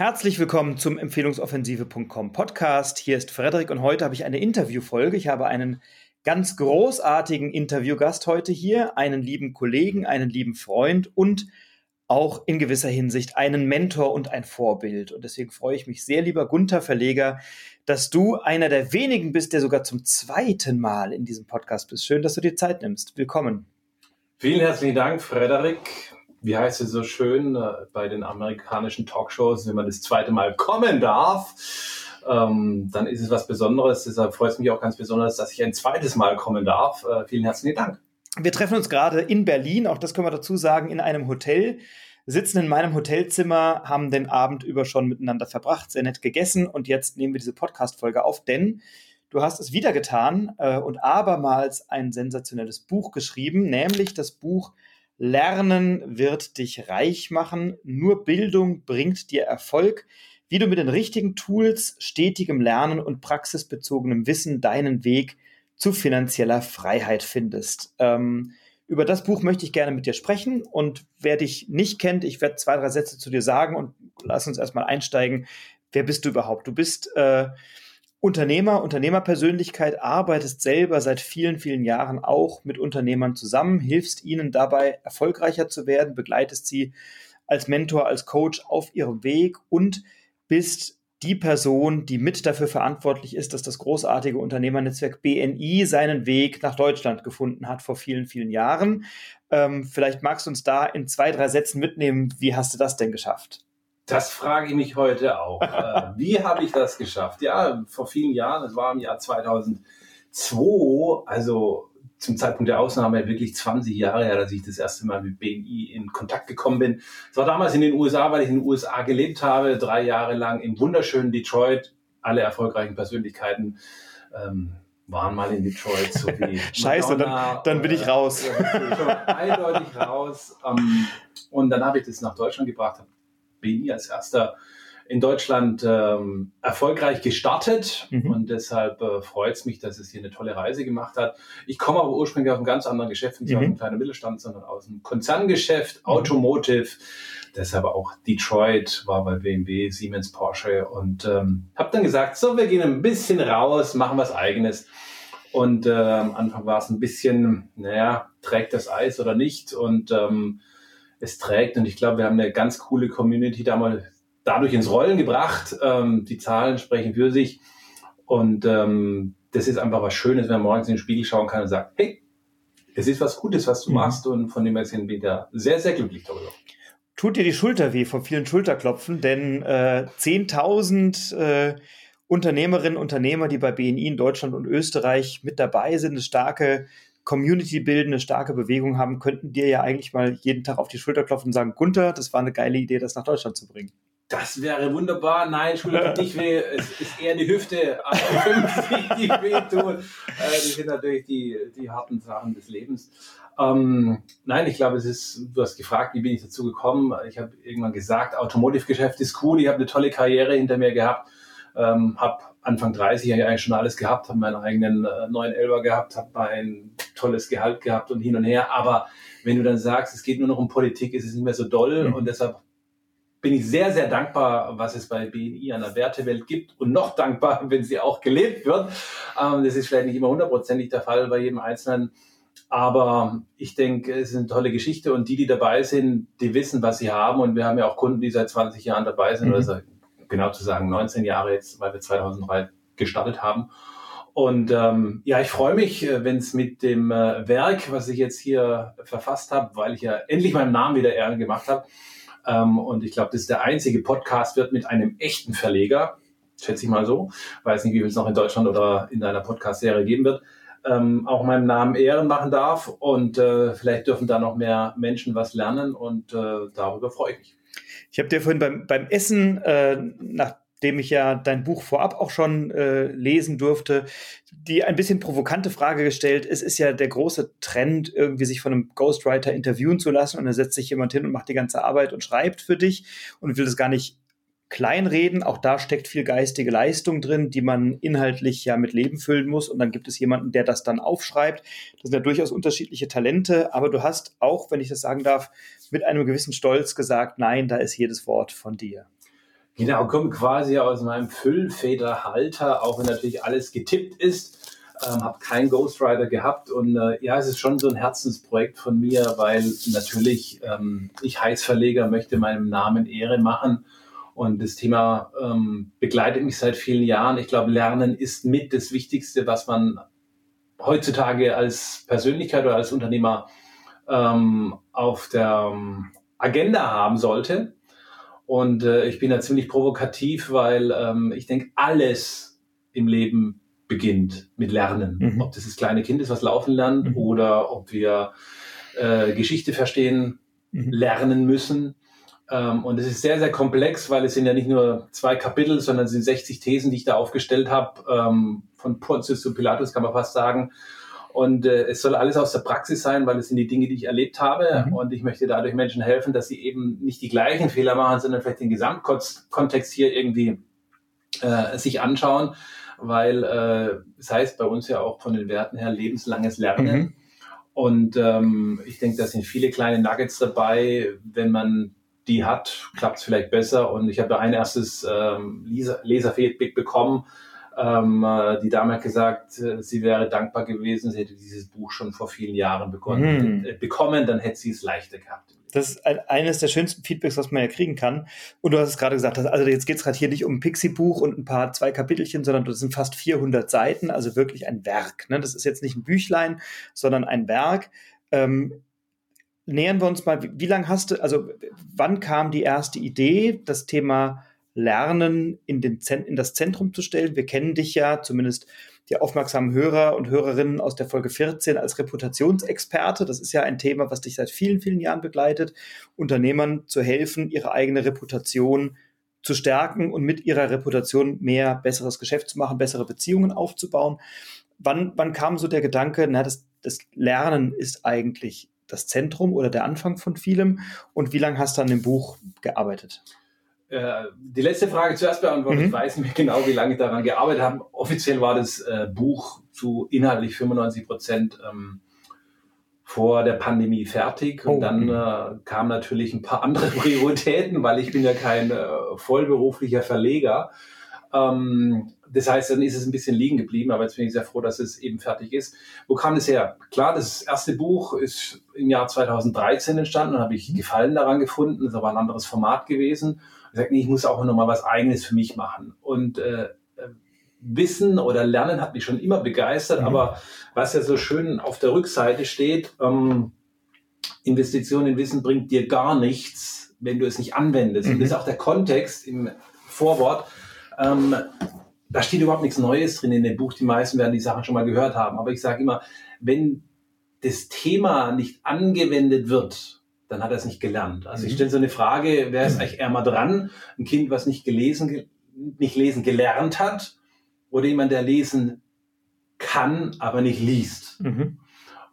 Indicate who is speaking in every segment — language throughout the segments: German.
Speaker 1: Herzlich willkommen zum Empfehlungsoffensive.com Podcast. Hier ist Frederik und heute habe ich eine Interviewfolge. Ich habe einen ganz großartigen Interviewgast heute hier, einen lieben Kollegen, einen lieben Freund und auch in gewisser Hinsicht einen Mentor und ein Vorbild. Und deswegen freue ich mich sehr, lieber Gunther Verleger, dass du einer der wenigen bist, der sogar zum zweiten Mal in diesem Podcast bist. Schön, dass du dir Zeit nimmst. Willkommen.
Speaker 2: Vielen herzlichen Dank, Frederik wie heißt es so schön äh, bei den amerikanischen Talkshows, wenn man das zweite Mal kommen darf, ähm, dann ist es was Besonderes. Deshalb freut es mich auch ganz besonders, dass ich ein zweites Mal kommen darf. Äh, vielen herzlichen Dank.
Speaker 1: Wir treffen uns gerade in Berlin, auch das können wir dazu sagen, in einem Hotel, sitzen in meinem Hotelzimmer, haben den Abend über schon miteinander verbracht, sehr nett gegessen und jetzt nehmen wir diese Podcast-Folge auf, denn du hast es wieder getan äh, und abermals ein sensationelles Buch geschrieben, nämlich das Buch Lernen wird dich reich machen. Nur Bildung bringt dir Erfolg. Wie du mit den richtigen Tools, stetigem Lernen und praxisbezogenem Wissen deinen Weg zu finanzieller Freiheit findest. Ähm, über das Buch möchte ich gerne mit dir sprechen. Und wer dich nicht kennt, ich werde zwei, drei Sätze zu dir sagen und lass uns erstmal einsteigen. Wer bist du überhaupt? Du bist äh, Unternehmer, Unternehmerpersönlichkeit, arbeitest selber seit vielen, vielen Jahren auch mit Unternehmern zusammen, hilfst ihnen dabei, erfolgreicher zu werden, begleitest sie als Mentor, als Coach auf ihrem Weg und bist die Person, die mit dafür verantwortlich ist, dass das großartige Unternehmernetzwerk BNI seinen Weg nach Deutschland gefunden hat vor vielen, vielen Jahren. Ähm, vielleicht magst du uns da in zwei, drei Sätzen mitnehmen. Wie hast du das denn geschafft?
Speaker 2: Das frage ich mich heute auch. Äh, wie habe ich das geschafft? Ja, vor vielen Jahren, das war im Jahr 2002, also zum Zeitpunkt der Ausnahme wirklich 20 Jahre her, dass ich das erste Mal mit BNI in Kontakt gekommen bin. Es war damals in den USA, weil ich in den USA gelebt habe, drei Jahre lang im wunderschönen Detroit. Alle erfolgreichen Persönlichkeiten ähm, waren mal in Detroit, so wie
Speaker 1: Scheiße, dann, dann bin ich raus.
Speaker 2: schon eindeutig raus. Ähm, und dann habe ich das nach Deutschland gebracht, habe BI als erster in Deutschland ähm, erfolgreich gestartet mhm. und deshalb äh, freut es mich, dass es hier eine tolle Reise gemacht hat. Ich komme aber ursprünglich aus einem ganz anderen Geschäft, nicht mhm. aus einem kleinen Mittelstand, sondern aus einem Konzerngeschäft, mhm. Automotive. Deshalb auch Detroit war bei BMW, Siemens, Porsche und ähm, habe dann gesagt, so, wir gehen ein bisschen raus, machen was Eigenes. Und äh, am Anfang war es ein bisschen, naja, trägt das Eis oder nicht? Und ähm, es trägt. Und ich glaube, wir haben eine ganz coole Community da mal dadurch ins Rollen gebracht. Ähm, die Zahlen sprechen für sich. Und ähm, das ist einfach was Schönes, wenn man morgens in den Spiegel schauen kann und sagt, hey, es ist was Gutes, was du mhm. machst. Und von dem her sind wir da sehr, sehr glücklich darüber.
Speaker 1: Tut dir die Schulter weh von vielen Schulterklopfen, denn äh, 10.000 äh, Unternehmerinnen und Unternehmer, die bei BNI in Deutschland und Österreich mit dabei sind, eine starke Community bilden, eine starke Bewegung haben, könnten dir ja eigentlich mal jeden Tag auf die Schulter klopfen und sagen, Gunther, das war eine geile Idee, das nach Deutschland zu bringen.
Speaker 2: Das wäre wunderbar. Nein, Schulter tut nicht weh. Es ist eher die Hüfte, 50, die wehtun. Äh, die sind natürlich die, die harten Sachen des Lebens. Ähm, nein, ich glaube, es ist, du hast gefragt, wie bin ich dazu gekommen? Ich habe irgendwann gesagt, Automotive-Geschäft ist cool. Ich habe eine tolle Karriere hinter mir gehabt. Ähm, habe Anfang 30 habe ich eigentlich schon alles gehabt, habe meinen eigenen äh, neuen Elber gehabt, habe ein tolles Gehalt gehabt und hin und her. Aber wenn du dann sagst, es geht nur noch um Politik, ist es nicht mehr so doll mhm. und deshalb bin ich sehr, sehr dankbar, was es bei BNI an der Wertewelt gibt und noch dankbar, wenn sie auch gelebt wird. Ähm, das ist vielleicht nicht immer hundertprozentig der Fall bei jedem Einzelnen. Aber ich denke, es ist eine tolle Geschichte und die, die dabei sind, die wissen, was sie haben. Und wir haben ja auch Kunden, die seit 20 Jahren dabei sind mhm. oder seit genau zu sagen 19 Jahre jetzt, weil wir 2003 gestartet haben. Und ähm, ja, ich freue mich, äh, wenn es mit dem äh, Werk, was ich jetzt hier verfasst habe, weil ich ja endlich meinem Namen wieder Ehren gemacht habe. Ähm, und ich glaube, das ist der einzige Podcast wird mit einem echten Verleger, schätze ich mal so. Weiß nicht, wie viel es noch in Deutschland oder in deiner Podcast-Serie geben wird. Ähm, auch meinem Namen Ehren machen darf. Und äh, vielleicht dürfen da noch mehr Menschen was lernen. Und äh, darüber freue ich mich.
Speaker 1: Ich habe dir vorhin beim, beim Essen, äh, nachdem ich ja dein Buch vorab auch schon äh, lesen durfte, die ein bisschen provokante Frage gestellt. Es ist ja der große Trend, irgendwie sich von einem Ghostwriter interviewen zu lassen und dann setzt sich jemand hin und macht die ganze Arbeit und schreibt für dich und will das gar nicht kleinreden. Auch da steckt viel geistige Leistung drin, die man inhaltlich ja mit Leben füllen muss. Und dann gibt es jemanden, der das dann aufschreibt. Das sind ja durchaus unterschiedliche Talente. Aber du hast auch, wenn ich das sagen darf, mit einem gewissen Stolz gesagt, nein, da ist jedes Wort von dir.
Speaker 2: Genau, kommt quasi aus meinem Füllfederhalter, auch wenn natürlich alles getippt ist. Ähm, habe keinen Ghostwriter gehabt und äh, ja, es ist schon so ein Herzensprojekt von mir, weil natürlich ähm, ich Heißverleger möchte meinem Namen Ehre machen und das Thema ähm, begleitet mich seit vielen Jahren. Ich glaube, Lernen ist mit das Wichtigste, was man heutzutage als Persönlichkeit oder als Unternehmer ähm, auf der ähm, Agenda haben sollte. Und äh, ich bin da ziemlich provokativ, weil ähm, ich denke, alles im Leben beginnt mit Lernen. Mhm. Ob das das kleine Kind ist, was laufen lernt, mhm. oder ob wir äh, Geschichte verstehen, mhm. lernen müssen. Ähm, und es ist sehr, sehr komplex, weil es sind ja nicht nur zwei Kapitel, sondern es sind 60 Thesen, die ich da aufgestellt habe. Ähm, von Pontius zu Pilatus kann man fast sagen. Und äh, es soll alles aus der Praxis sein, weil es sind die Dinge, die ich erlebt habe. Mhm. Und ich möchte dadurch Menschen helfen, dass sie eben nicht die gleichen Fehler machen, sondern vielleicht den Gesamtkontext hier irgendwie äh, sich anschauen. Weil äh, es heißt bei uns ja auch von den Werten her lebenslanges Lernen. Mhm. Und ähm, ich denke, da sind viele kleine Nuggets dabei. Wenn man die hat, klappt es vielleicht besser. Und ich habe da ein erstes ähm, Leser Leserfeedback bekommen. Ähm, äh, die Dame hat gesagt, äh, sie wäre dankbar gewesen, sie hätte dieses Buch schon vor vielen Jahren bekommen, mm. bekommen dann hätte sie es leichter gehabt.
Speaker 1: Das ist ein, eines der schönsten Feedbacks, was man ja kriegen kann. Und du hast es gerade gesagt, also jetzt geht es gerade hier nicht um ein Pixie-Buch und ein paar zwei Kapitelchen, sondern das sind fast 400 Seiten, also wirklich ein Werk. Ne? Das ist jetzt nicht ein Büchlein, sondern ein Werk. Ähm, nähern wir uns mal, wie, wie lange hast du, also wann kam die erste Idee, das Thema Lernen in, den, in das Zentrum zu stellen? Wir kennen dich ja, zumindest die aufmerksamen Hörer und Hörerinnen aus der Folge 14 als Reputationsexperte. Das ist ja ein Thema, was dich seit vielen, vielen Jahren begleitet, Unternehmern zu helfen, ihre eigene Reputation zu stärken und mit ihrer Reputation mehr besseres Geschäft zu machen, bessere Beziehungen aufzubauen. Wann, wann kam so der Gedanke, na, das, das Lernen ist eigentlich das Zentrum oder der Anfang von vielem? Und wie lange hast du an dem Buch gearbeitet?
Speaker 2: Äh, die letzte Frage zuerst beantwortet. Mhm. Ich weiß nicht genau, wie lange ich daran gearbeitet habe. Offiziell war das äh, Buch zu inhaltlich 95 Prozent ähm, vor der Pandemie fertig. Und oh. dann äh, kamen natürlich ein paar andere Prioritäten, weil ich bin ja kein äh, vollberuflicher Verleger. Ähm, das heißt, dann ist es ein bisschen liegen geblieben, aber jetzt bin ich sehr froh, dass es eben fertig ist. Wo kam es her? Klar, das erste Buch ist im Jahr 2013 entstanden und habe ich Gefallen daran gefunden. Das aber ein anderes Format gewesen. Ich sagte, nee, ich muss auch noch mal was Eigenes für mich machen. Und äh, Wissen oder Lernen hat mich schon immer begeistert, mhm. aber was ja so schön auf der Rückseite steht, ähm, Investition in Wissen bringt dir gar nichts, wenn du es nicht anwendest. Mhm. Und das ist auch der Kontext im Vorwort. Ähm, da steht überhaupt nichts Neues drin in dem Buch. Die meisten werden die Sachen schon mal gehört haben. Aber ich sage immer, wenn das Thema nicht angewendet wird, dann hat er es nicht gelernt. Also mhm. ich stelle so eine Frage, wer ist eigentlich mal dran? Ein Kind, was nicht gelesen, nicht lesen gelernt hat oder jemand, der lesen kann, aber nicht liest. Mhm.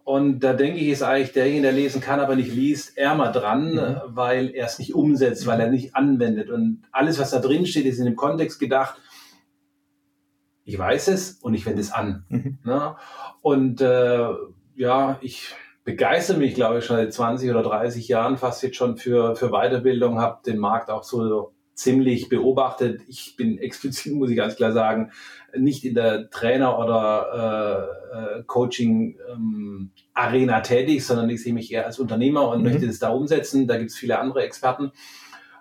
Speaker 2: Und da denke ich, ist eigentlich derjenige, der lesen kann, aber nicht liest, ärmer dran, mhm. weil er es nicht umsetzt, weil er nicht anwendet. Und alles, was da drin steht, ist in dem Kontext gedacht, ich weiß es und ich wende es an. Mhm. Ne? Und äh, ja, ich begeistere mich, glaube ich, schon seit 20 oder 30 Jahren fast jetzt schon für, für Weiterbildung, habe den Markt auch so ziemlich beobachtet. Ich bin explizit, muss ich ganz klar sagen, nicht in der Trainer- oder äh, äh Coaching-Arena ähm, tätig, sondern ich sehe mich eher als Unternehmer und mhm. möchte das da umsetzen. Da gibt es viele andere Experten.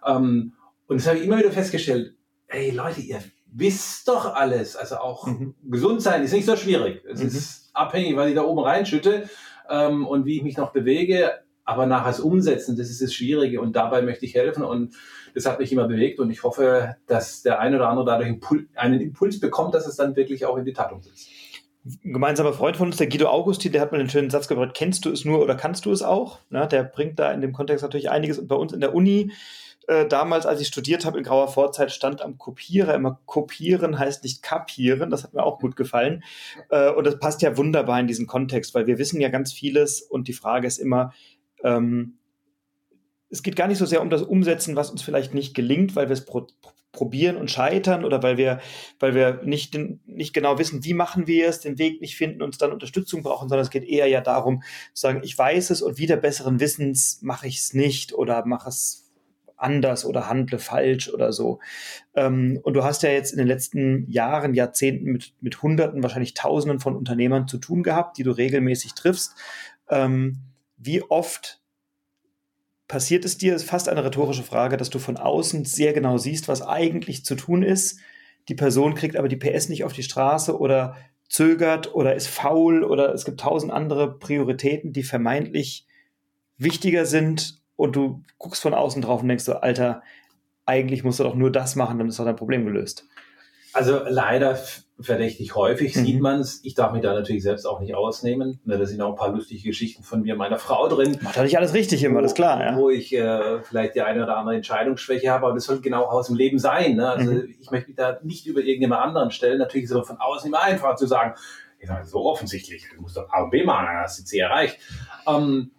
Speaker 2: Ähm, und das habe ich immer wieder festgestellt, hey Leute, ihr wisst doch alles. Also auch mhm. gesund sein ist nicht so schwierig. Es mhm. ist abhängig, was ich da oben reinschütte ähm, und wie ich mich noch bewege. Aber nachher das Umsetzen, das ist das Schwierige und dabei möchte ich helfen und das hat mich immer bewegt und ich hoffe, dass der eine oder andere dadurch einen Impuls bekommt, dass es dann wirklich auch in die Tat umsetzt.
Speaker 1: Ein gemeinsamer Freund von uns, der Guido Augusti, der hat mal einen schönen Satz gebracht, kennst du es nur oder kannst du es auch? Na, der bringt da in dem Kontext natürlich einiges und bei uns in der Uni äh, damals, als ich studiert habe in grauer Vorzeit, stand am Kopierer immer kopieren heißt nicht kapieren. Das hat mir auch gut gefallen. Äh, und das passt ja wunderbar in diesen Kontext, weil wir wissen ja ganz vieles und die Frage ist immer, ähm, es geht gar nicht so sehr um das Umsetzen, was uns vielleicht nicht gelingt, weil wir es pro probieren und scheitern oder weil wir, weil wir nicht, nicht genau wissen, wie machen wir es, den Weg nicht finden, uns dann Unterstützung brauchen, sondern es geht eher ja darum, zu sagen, ich weiß es und wieder besseren Wissens mache ich es nicht oder mache es anders oder handle falsch oder so. Ähm, und du hast ja jetzt in den letzten Jahren, Jahrzehnten mit, mit Hunderten, wahrscheinlich Tausenden von Unternehmern zu tun gehabt, die du regelmäßig triffst. Ähm, wie oft passiert es dir, ist fast eine rhetorische Frage, dass du von außen sehr genau siehst, was eigentlich zu tun ist. Die Person kriegt aber die PS nicht auf die Straße oder zögert oder ist faul oder es gibt tausend andere Prioritäten, die vermeintlich wichtiger sind und du guckst von außen drauf und denkst so, Alter, eigentlich musst du doch nur das machen, dann ist doch dein Problem gelöst.
Speaker 2: Also leider verdächtig häufig mhm. sieht man es. Ich darf mich da natürlich selbst auch nicht ausnehmen. Ne, da sind auch ein paar lustige Geschichten von mir, meiner Frau drin.
Speaker 1: Macht nicht alles richtig immer, wo, das ist klar.
Speaker 2: Ja. Wo ich äh, vielleicht die eine oder andere Entscheidungsschwäche habe, aber das soll genau aus dem Leben sein. Ne? Also mhm. ich möchte mich da nicht über irgendjemand anderen stellen. Natürlich ist es aber von außen immer einfach zu sagen, ich sage, so offensichtlich, du musst doch A und B machen, dann hast du C erreicht. Ähm,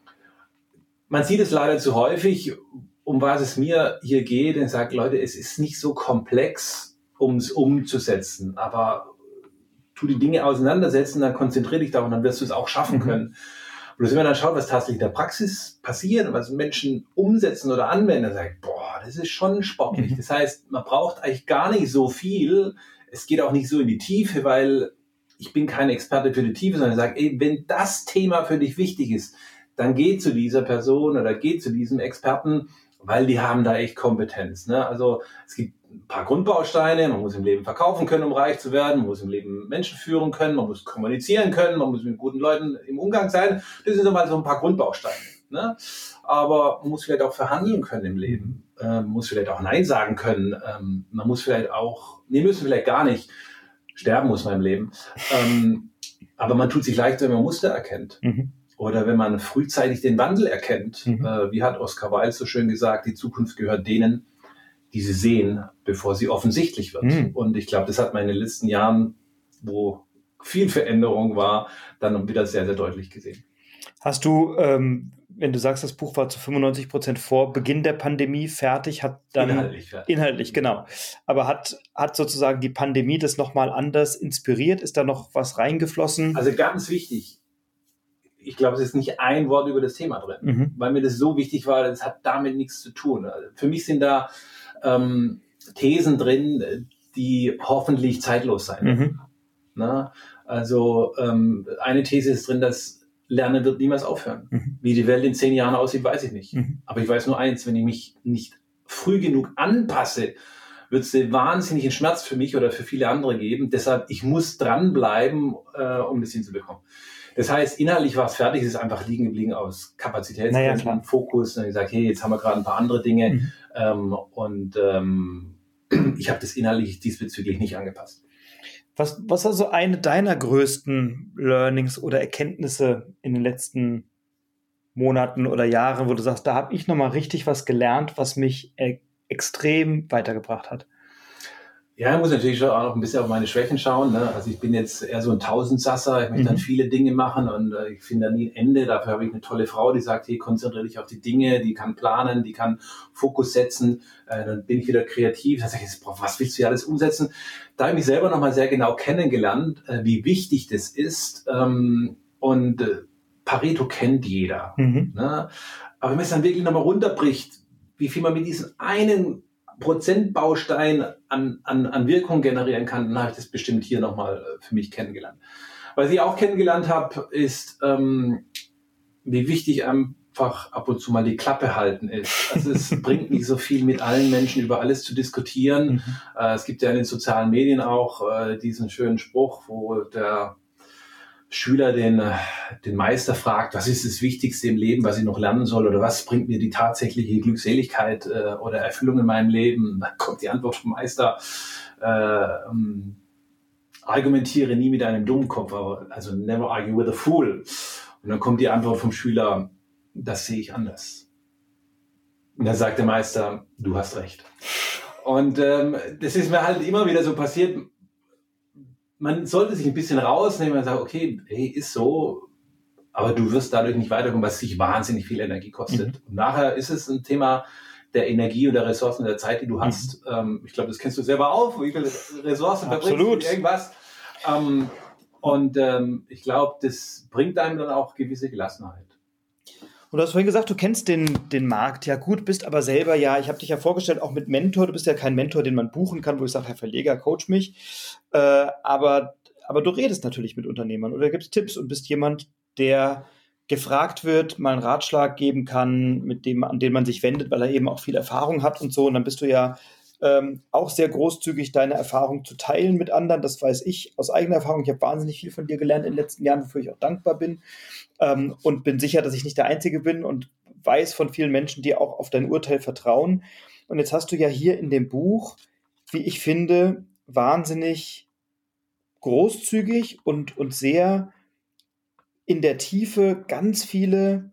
Speaker 2: man sieht es leider zu häufig, um was es mir hier geht, und sagt, Leute, es ist nicht so komplex, um es umzusetzen. Aber tu die Dinge auseinandersetzen, dann konzentriere dich darauf und dann wirst du es auch schaffen mhm. können. Und wenn man dann schaut, was tatsächlich in der Praxis passiert und was Menschen umsetzen oder anwenden, dann sagt, boah, das ist schon sportlich. Mhm. Das heißt, man braucht eigentlich gar nicht so viel. Es geht auch nicht so in die Tiefe, weil ich bin kein Experte für die Tiefe, sondern sage, ey, wenn das Thema für dich wichtig ist, dann geh zu dieser Person oder geh zu diesem Experten, weil die haben da echt Kompetenz. Ne? Also es gibt ein paar Grundbausteine. Man muss im Leben verkaufen können, um reich zu werden. Man muss im Leben Menschen führen können. Man muss kommunizieren können. Man muss mit guten Leuten im Umgang sein. Das sind so mal so ein paar Grundbausteine. Ne? Aber man muss vielleicht auch verhandeln können im Leben. Ähm, man muss vielleicht auch Nein sagen können. Ähm, man muss vielleicht auch, nee, müssen vielleicht gar nicht. Sterben muss man im Leben. Ähm, aber man tut sich leicht, wenn man Muster erkennt. Mhm. Oder wenn man frühzeitig den Wandel erkennt. Mhm. Äh, wie hat Oscar Wilde so schön gesagt, die Zukunft gehört denen, die sie sehen, bevor sie offensichtlich wird. Mhm. Und ich glaube, das hat man in den letzten Jahren, wo viel Veränderung war, dann wieder sehr, sehr deutlich gesehen.
Speaker 1: Hast du, ähm, wenn du sagst, das Buch war zu 95 Prozent vor Beginn der Pandemie fertig, hat dann inhaltlich, fertig. inhaltlich genau, aber hat hat sozusagen die Pandemie das nochmal anders inspiriert? Ist da noch was reingeflossen?
Speaker 2: Also ganz wichtig. Ich glaube, es ist nicht ein Wort über das Thema drin, mhm. weil mir das so wichtig war. Das hat damit nichts zu tun. Also für mich sind da ähm, Thesen drin, die hoffentlich zeitlos sein Mhm. Na, also ähm, eine These ist drin, dass Lernen wird niemals aufhören. Mhm. Wie die Welt in zehn Jahren aussieht, weiß ich nicht. Mhm. Aber ich weiß nur eins, wenn ich mich nicht früh genug anpasse, wird es wahnsinnigen Schmerz für mich oder für viele andere geben. Deshalb, ich muss dranbleiben, äh, um das hinzubekommen. Das heißt, inhaltlich war es fertig, es ist einfach liegen geblieben aus Kapazitätsgrenzen, naja, Fokus. Und ich sage, hey, jetzt haben wir gerade ein paar andere Dinge mhm. Ähm, und ähm, ich habe das inhaltlich diesbezüglich nicht angepasst.
Speaker 1: Was, was war so eine deiner größten Learnings oder Erkenntnisse in den letzten Monaten oder Jahren, wo du sagst, da habe ich nochmal richtig was gelernt, was mich e extrem weitergebracht hat?
Speaker 2: Ja, ich muss natürlich auch noch ein bisschen auf meine Schwächen schauen. Ne? Also ich bin jetzt eher so ein Tausendsasser, ich möchte mhm. dann viele Dinge machen und äh, ich finde da nie ein Ende. Dafür habe ich eine tolle Frau, die sagt, hey, konzentriere dich auf die Dinge, die kann planen, die kann Fokus setzen. Äh, dann bin ich wieder kreativ. Dann sage ich, was willst du hier alles umsetzen? Da habe ich mich selber nochmal sehr genau kennengelernt, äh, wie wichtig das ist. Ähm, und äh, Pareto kennt jeder. Mhm. Ne? Aber wenn man es dann wirklich nochmal runterbricht, wie viel man mit diesem einen Prozentbaustein an, an, an Wirkung generieren kann, dann habe ich das bestimmt hier nochmal äh, für mich kennengelernt. Was ich auch kennengelernt habe, ist, ähm, wie wichtig einfach ab und zu mal die Klappe halten ist. Also es bringt nicht so viel, mit allen Menschen über alles zu diskutieren. Mhm. Äh, es gibt ja in den sozialen Medien auch äh, diesen schönen Spruch, wo der Schüler den, äh, den Meister fragt, was ist das Wichtigste im Leben, was ich noch lernen soll oder was bringt mir die tatsächliche Glückseligkeit äh, oder Erfüllung in meinem Leben, dann kommt die Antwort vom Meister, äh, ähm, argumentiere nie mit einem Dummkopf, also never argue with a fool. Und dann kommt die Antwort vom Schüler, das sehe ich anders. Und dann sagt der Meister, du hast recht. Und ähm, das ist mir halt immer wieder so passiert man sollte sich ein bisschen rausnehmen und sagen, okay, hey, ist so, aber du wirst dadurch nicht weiterkommen, was sich wahnsinnig viel Energie kostet. Mhm. Und nachher ist es ein Thema der Energie und der Ressourcen der Zeit, die du hast. Mhm. Ähm, ich glaube, das kennst du selber auch, wie viele Ressourcen verbringst du irgendwas. Ähm, und ähm, ich glaube, das bringt einem dann auch gewisse Gelassenheit.
Speaker 1: Und Und du hast vorhin gesagt, du kennst den, den Markt ja gut, bist aber selber ja, ich habe dich ja vorgestellt, auch mit Mentor. Du bist ja kein Mentor, den man buchen kann, wo ich sage, Herr Verleger, coach mich. Äh, aber, aber du redest natürlich mit Unternehmern oder gibst Tipps und bist jemand, der gefragt wird, mal einen Ratschlag geben kann, mit dem, an den man sich wendet, weil er eben auch viel Erfahrung hat und so. Und dann bist du ja ähm, auch sehr großzügig, deine Erfahrung zu teilen mit anderen. Das weiß ich aus eigener Erfahrung. Ich habe wahnsinnig viel von dir gelernt in den letzten Jahren, wofür ich auch dankbar bin. Ähm, und bin sicher, dass ich nicht der Einzige bin und weiß von vielen Menschen, die auch auf dein Urteil vertrauen. Und jetzt hast du ja hier in dem Buch, wie ich finde, wahnsinnig großzügig und, und sehr in der Tiefe ganz viele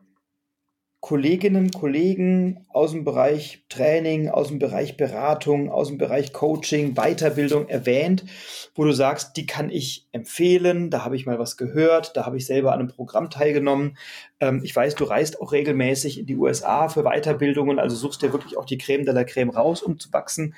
Speaker 1: Kolleginnen, Kollegen aus dem Bereich Training, aus dem Bereich Beratung, aus dem Bereich Coaching, Weiterbildung erwähnt, wo du sagst, die kann ich empfehlen, da habe ich mal was gehört, da habe ich selber an einem Programm teilgenommen. Ähm, ich weiß, du reist auch regelmäßig in die USA für Weiterbildungen, also suchst dir wirklich auch die Creme de la Creme raus, um zu wachsen.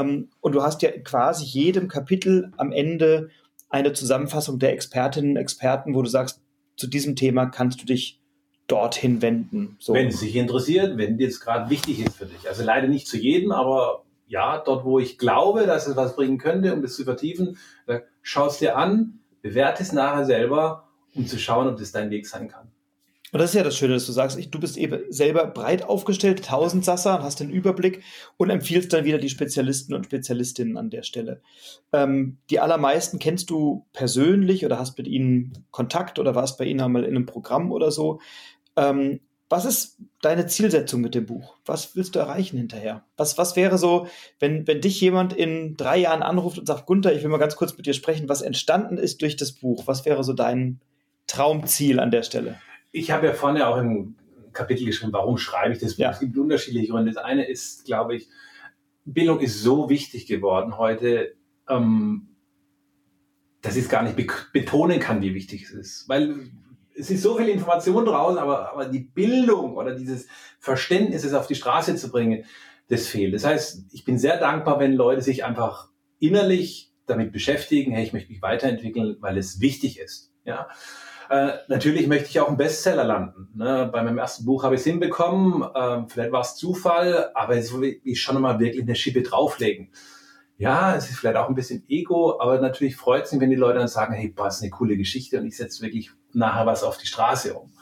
Speaker 1: Ähm, und du hast ja quasi jedem Kapitel am Ende eine Zusammenfassung der Expertinnen und Experten, wo du sagst, zu diesem Thema kannst du dich dorthin wenden.
Speaker 2: So. Wenn es dich interessiert, wenn es gerade wichtig ist für dich. Also leider nicht zu jedem, aber ja, dort, wo ich glaube, dass es was bringen könnte, um das zu vertiefen, schau es dir an, bewerte es nachher selber, um zu schauen, ob das dein Weg sein kann.
Speaker 1: Und das ist ja das Schöne, dass du sagst, ich, du bist eben selber breit aufgestellt, tausend Sasser und hast den Überblick und empfiehlst dann wieder die Spezialisten und Spezialistinnen an der Stelle. Ähm, die allermeisten kennst du persönlich oder hast mit ihnen Kontakt oder warst bei ihnen einmal in einem Programm oder so. Ähm, was ist deine Zielsetzung mit dem Buch? Was willst du erreichen hinterher? Was, was wäre so, wenn, wenn dich jemand in drei Jahren anruft und sagt, Gunther, ich will mal ganz kurz mit dir sprechen, was entstanden ist durch das Buch? Was wäre so dein Traumziel an der Stelle?
Speaker 2: Ich habe ja vorne auch im Kapitel geschrieben, warum schreibe ich das Buch? Ja. Es gibt unterschiedliche Gründe. Das eine ist, glaube ich, Bildung ist so wichtig geworden heute, ähm, dass ich es gar nicht be betonen kann, wie wichtig es ist. Weil es ist so viel Information draußen, aber, aber die Bildung oder dieses Verständnis, es auf die Straße zu bringen, das fehlt. Das heißt, ich bin sehr dankbar, wenn Leute sich einfach innerlich damit beschäftigen, hey, ich möchte mich weiterentwickeln, weil es wichtig ist. Ja. Äh, natürlich möchte ich auch einen Bestseller landen. Ne? Bei meinem ersten Buch habe ich es hinbekommen. Ähm, vielleicht war es Zufall, aber es will ich schon mal wirklich eine Schippe drauflegen. Ja, es ist vielleicht auch ein bisschen Ego, aber natürlich freut es mich, wenn die Leute dann sagen, hey, boah, ist eine coole Geschichte und ich setze wirklich nachher was auf die Straße um.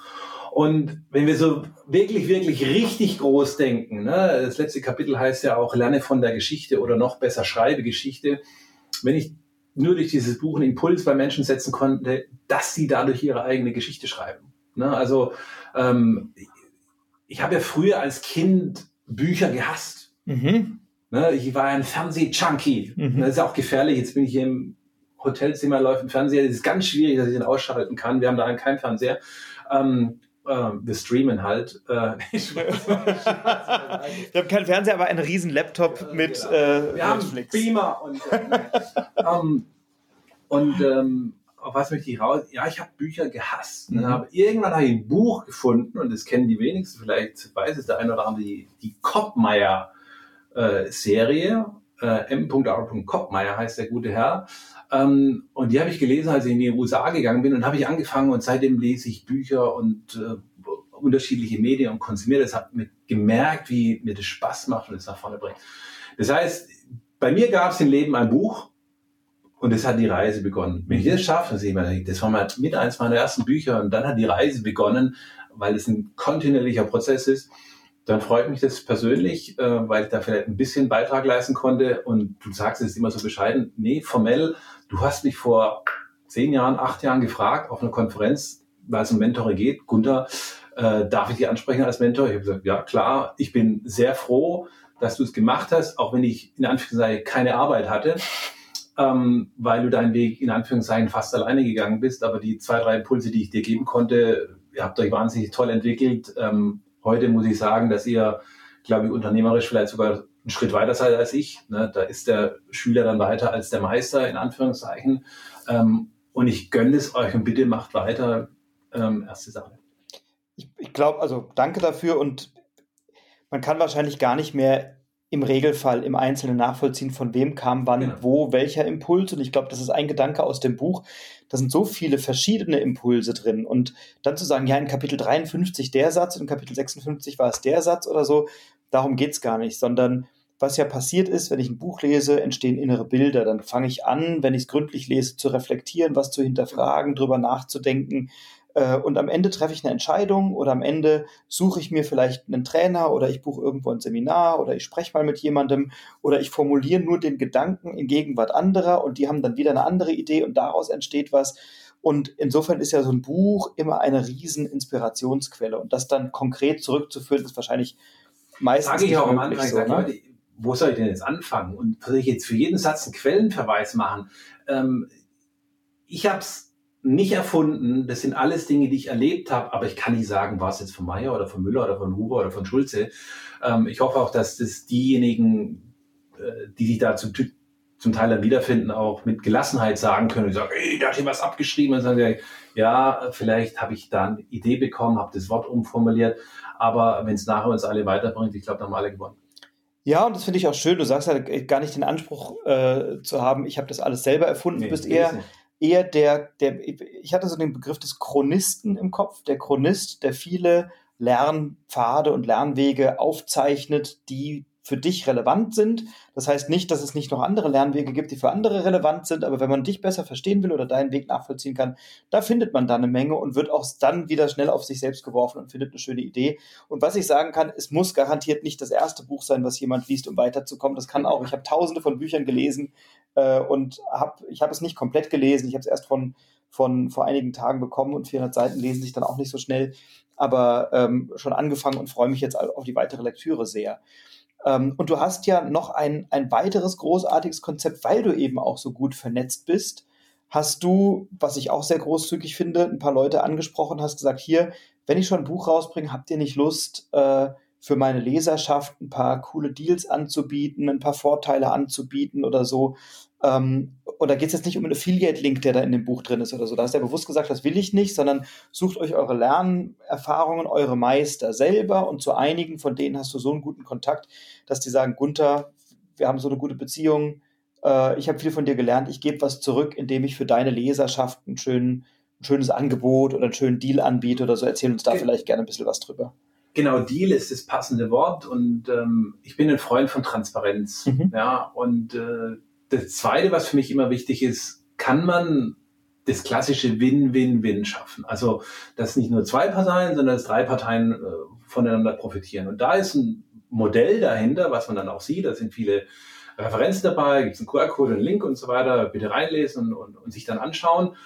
Speaker 2: Und wenn wir so wirklich, wirklich richtig groß denken, ne, das letzte Kapitel heißt ja auch, lerne von der Geschichte oder noch besser schreibe Geschichte. Wenn ich nur durch dieses Buch einen Impuls bei Menschen setzen konnte, dass sie dadurch ihre eigene Geschichte schreiben. Ne? Also ähm, ich habe ja früher als Kind Bücher gehasst. Mhm. Ne? Ich war ein Fernseh-Junkie. Mhm. Das ist auch gefährlich. Jetzt bin ich hier im Hotelzimmer, läuft ein Fernseher. Es ist ganz schwierig, dass ich den ausschalten kann. Wir haben da keinen Fernseher. Ähm, äh, wir streamen halt. Äh,
Speaker 1: ich habe keinen Fernseher, aber einen riesen Laptop mit genau.
Speaker 2: äh, Wir haben Beamer und, äh, um, und ähm, auf was möchte ich raus? Ja, ich habe Bücher gehasst. Ne? Mhm. Aber irgendwann habe ich ein Buch gefunden und das kennen die wenigsten, vielleicht weiß es der eine oder andere, die, die Koppmeier äh. Äh, M.R. Koppmeier heißt der gute Herr. Ähm, und die habe ich gelesen, als ich in die USA gegangen bin und habe ich angefangen und seitdem lese ich Bücher und äh, unterschiedliche Medien und konsumiere das, habe gemerkt, wie mir das Spaß macht und es nach vorne bringt. Das heißt, bei mir gab es im Leben ein Buch und es hat die Reise begonnen. Wenn ich das schaffe, das war mal mit eins meiner ersten Bücher und dann hat die Reise begonnen, weil es ein kontinuierlicher Prozess ist dann freut mich das persönlich, äh, weil ich da vielleicht ein bisschen Beitrag leisten konnte. Und du sagst es immer so bescheiden, nee, formell, du hast mich vor zehn Jahren, acht Jahren gefragt auf einer Konferenz, weil es um Mentore geht, Gunther, äh, darf ich dich ansprechen als Mentor? Ich habe gesagt, ja klar, ich bin sehr froh, dass du es gemacht hast, auch wenn ich in Anführungszeichen keine Arbeit hatte, ähm, weil du deinen Weg in Anführungszeichen fast alleine gegangen bist. Aber die zwei, drei Impulse, die ich dir geben konnte, ihr habt euch wahnsinnig toll entwickelt. Ähm, Heute muss ich sagen, dass ihr, glaube ich, unternehmerisch vielleicht sogar einen Schritt weiter seid als ich. Ne? Da ist der Schüler dann weiter als der Meister, in Anführungszeichen. Ähm, und ich gönne es euch und bitte macht weiter. Ähm, erste Sache.
Speaker 1: Ich, ich glaube, also danke dafür und man kann wahrscheinlich gar nicht mehr im Regelfall im Einzelnen nachvollziehen, von wem kam wann, genau. wo, welcher Impuls. Und ich glaube, das ist ein Gedanke aus dem Buch. Da sind so viele verschiedene Impulse drin. Und dann zu sagen, ja, in Kapitel 53 der Satz, in Kapitel 56 war es der Satz oder so, darum geht es gar nicht, sondern was ja passiert ist, wenn ich ein Buch lese, entstehen innere Bilder. Dann fange ich an, wenn ich es gründlich lese, zu reflektieren, was zu hinterfragen, drüber nachzudenken, äh, und am Ende treffe ich eine Entscheidung oder am Ende suche ich mir vielleicht einen Trainer oder ich buche irgendwo ein Seminar oder ich spreche mal mit jemandem oder ich formuliere nur den Gedanken in Gegenwart anderer und die haben dann wieder eine andere Idee und daraus entsteht was. Und insofern ist ja so ein Buch immer eine riesen Inspirationsquelle und das dann konkret zurückzuführen, ist wahrscheinlich meistens
Speaker 2: Sage ich auch am Anfang, so, ne? Leute, wo soll ich denn jetzt anfangen? Und soll ich jetzt für jeden Satz einen Quellenverweis machen? Ähm, ich habe es nicht erfunden. Das sind alles Dinge, die ich erlebt habe, aber ich kann nicht sagen, war es jetzt von Meyer oder von Müller oder von Huber oder von Schulze. Ähm, ich hoffe auch, dass das diejenigen, äh, die sich da zum, zum Teil dann wiederfinden, auch mit Gelassenheit sagen können und sagen, ey, da hat hier was abgeschrieben und sagen, ja, vielleicht habe ich da eine Idee bekommen, habe das Wort umformuliert, aber wenn es nachher uns alle weiterbringt, ich glaube, dann haben alle gewonnen.
Speaker 1: Ja, und das finde ich auch schön. Du sagst halt gar nicht den Anspruch äh, zu haben, ich habe das alles selber erfunden. Nee, du bist eher eher der, der, ich hatte so den Begriff des Chronisten im Kopf, der Chronist, der viele Lernpfade und Lernwege aufzeichnet, die für dich relevant sind. Das heißt nicht, dass es nicht noch andere Lernwege gibt, die für andere relevant sind, aber wenn man dich besser verstehen will oder deinen Weg nachvollziehen kann, da findet man dann eine Menge und wird auch dann wieder schnell auf sich selbst geworfen und findet eine schöne Idee. Und was ich sagen kann, es muss garantiert nicht das erste Buch sein, was jemand liest, um weiterzukommen. Das kann auch. Ich habe tausende von Büchern gelesen äh, und hab, ich habe es nicht komplett gelesen. Ich habe es erst von von vor einigen Tagen bekommen und 400 Seiten lesen sich dann auch nicht so schnell, aber ähm, schon angefangen und freue mich jetzt auf die weitere Lektüre sehr. Ähm, und du hast ja noch ein, ein weiteres großartiges Konzept, weil du eben auch so gut vernetzt bist. Hast du, was ich auch sehr großzügig finde, ein paar Leute angesprochen, hast gesagt, hier, wenn ich schon ein Buch rausbringe, habt ihr nicht Lust, äh, für meine Leserschaft ein paar coole Deals anzubieten, ein paar Vorteile anzubieten oder so. Ähm, und da geht es jetzt nicht um einen Affiliate-Link, der da in dem Buch drin ist oder so. Da hast du ja bewusst gesagt, das will ich nicht, sondern sucht euch eure Lernerfahrungen, eure Meister selber und zu einigen von denen hast du so einen guten Kontakt, dass die sagen, Gunther, wir haben so eine gute Beziehung, äh, ich habe viel von dir gelernt, ich gebe was zurück, indem ich für deine Leserschaft einen schönen, ein schönes Angebot oder einen schönen Deal anbiete oder so. Erzähl uns da okay. vielleicht gerne ein bisschen was drüber.
Speaker 2: Genau, Deal ist das passende Wort und ähm, ich bin ein Freund von Transparenz. Mhm. Ja, und äh, das Zweite, was für mich immer wichtig ist, kann man das klassische Win-Win-Win schaffen. Also, dass nicht nur zwei Parteien, sondern dass drei Parteien äh, voneinander profitieren. Und da ist ein Modell dahinter, was man dann auch sieht. Da sind viele Referenzen dabei, gibt es einen QR-Code, einen Link und so weiter. Bitte reinlesen und, und, und sich dann anschauen.